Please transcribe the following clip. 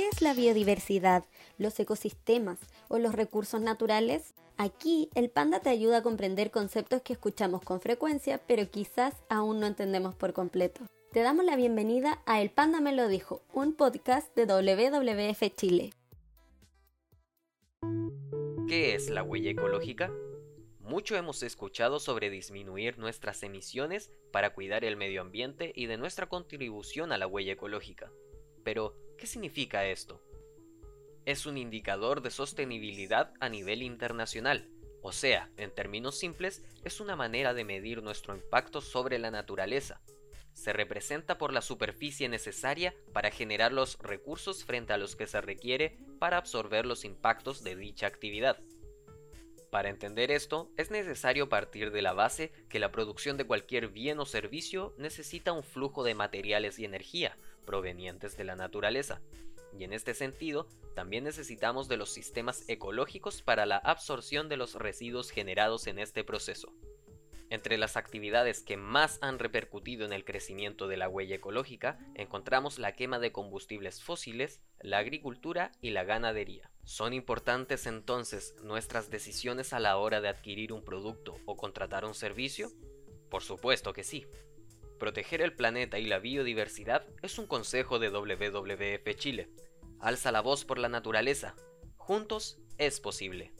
¿Qué es la biodiversidad, los ecosistemas o los recursos naturales? Aquí el panda te ayuda a comprender conceptos que escuchamos con frecuencia, pero quizás aún no entendemos por completo. Te damos la bienvenida a El Panda Me Lo Dijo, un podcast de WWF Chile. ¿Qué es la huella ecológica? Mucho hemos escuchado sobre disminuir nuestras emisiones para cuidar el medio ambiente y de nuestra contribución a la huella ecológica. Pero, ¿qué significa esto? Es un indicador de sostenibilidad a nivel internacional, o sea, en términos simples, es una manera de medir nuestro impacto sobre la naturaleza. Se representa por la superficie necesaria para generar los recursos frente a los que se requiere para absorber los impactos de dicha actividad. Para entender esto, es necesario partir de la base que la producción de cualquier bien o servicio necesita un flujo de materiales y energía provenientes de la naturaleza, y en este sentido, también necesitamos de los sistemas ecológicos para la absorción de los residuos generados en este proceso. Entre las actividades que más han repercutido en el crecimiento de la huella ecológica encontramos la quema de combustibles fósiles, la agricultura y la ganadería. ¿Son importantes entonces nuestras decisiones a la hora de adquirir un producto o contratar un servicio? Por supuesto que sí. Proteger el planeta y la biodiversidad es un consejo de WWF Chile. Alza la voz por la naturaleza. Juntos es posible.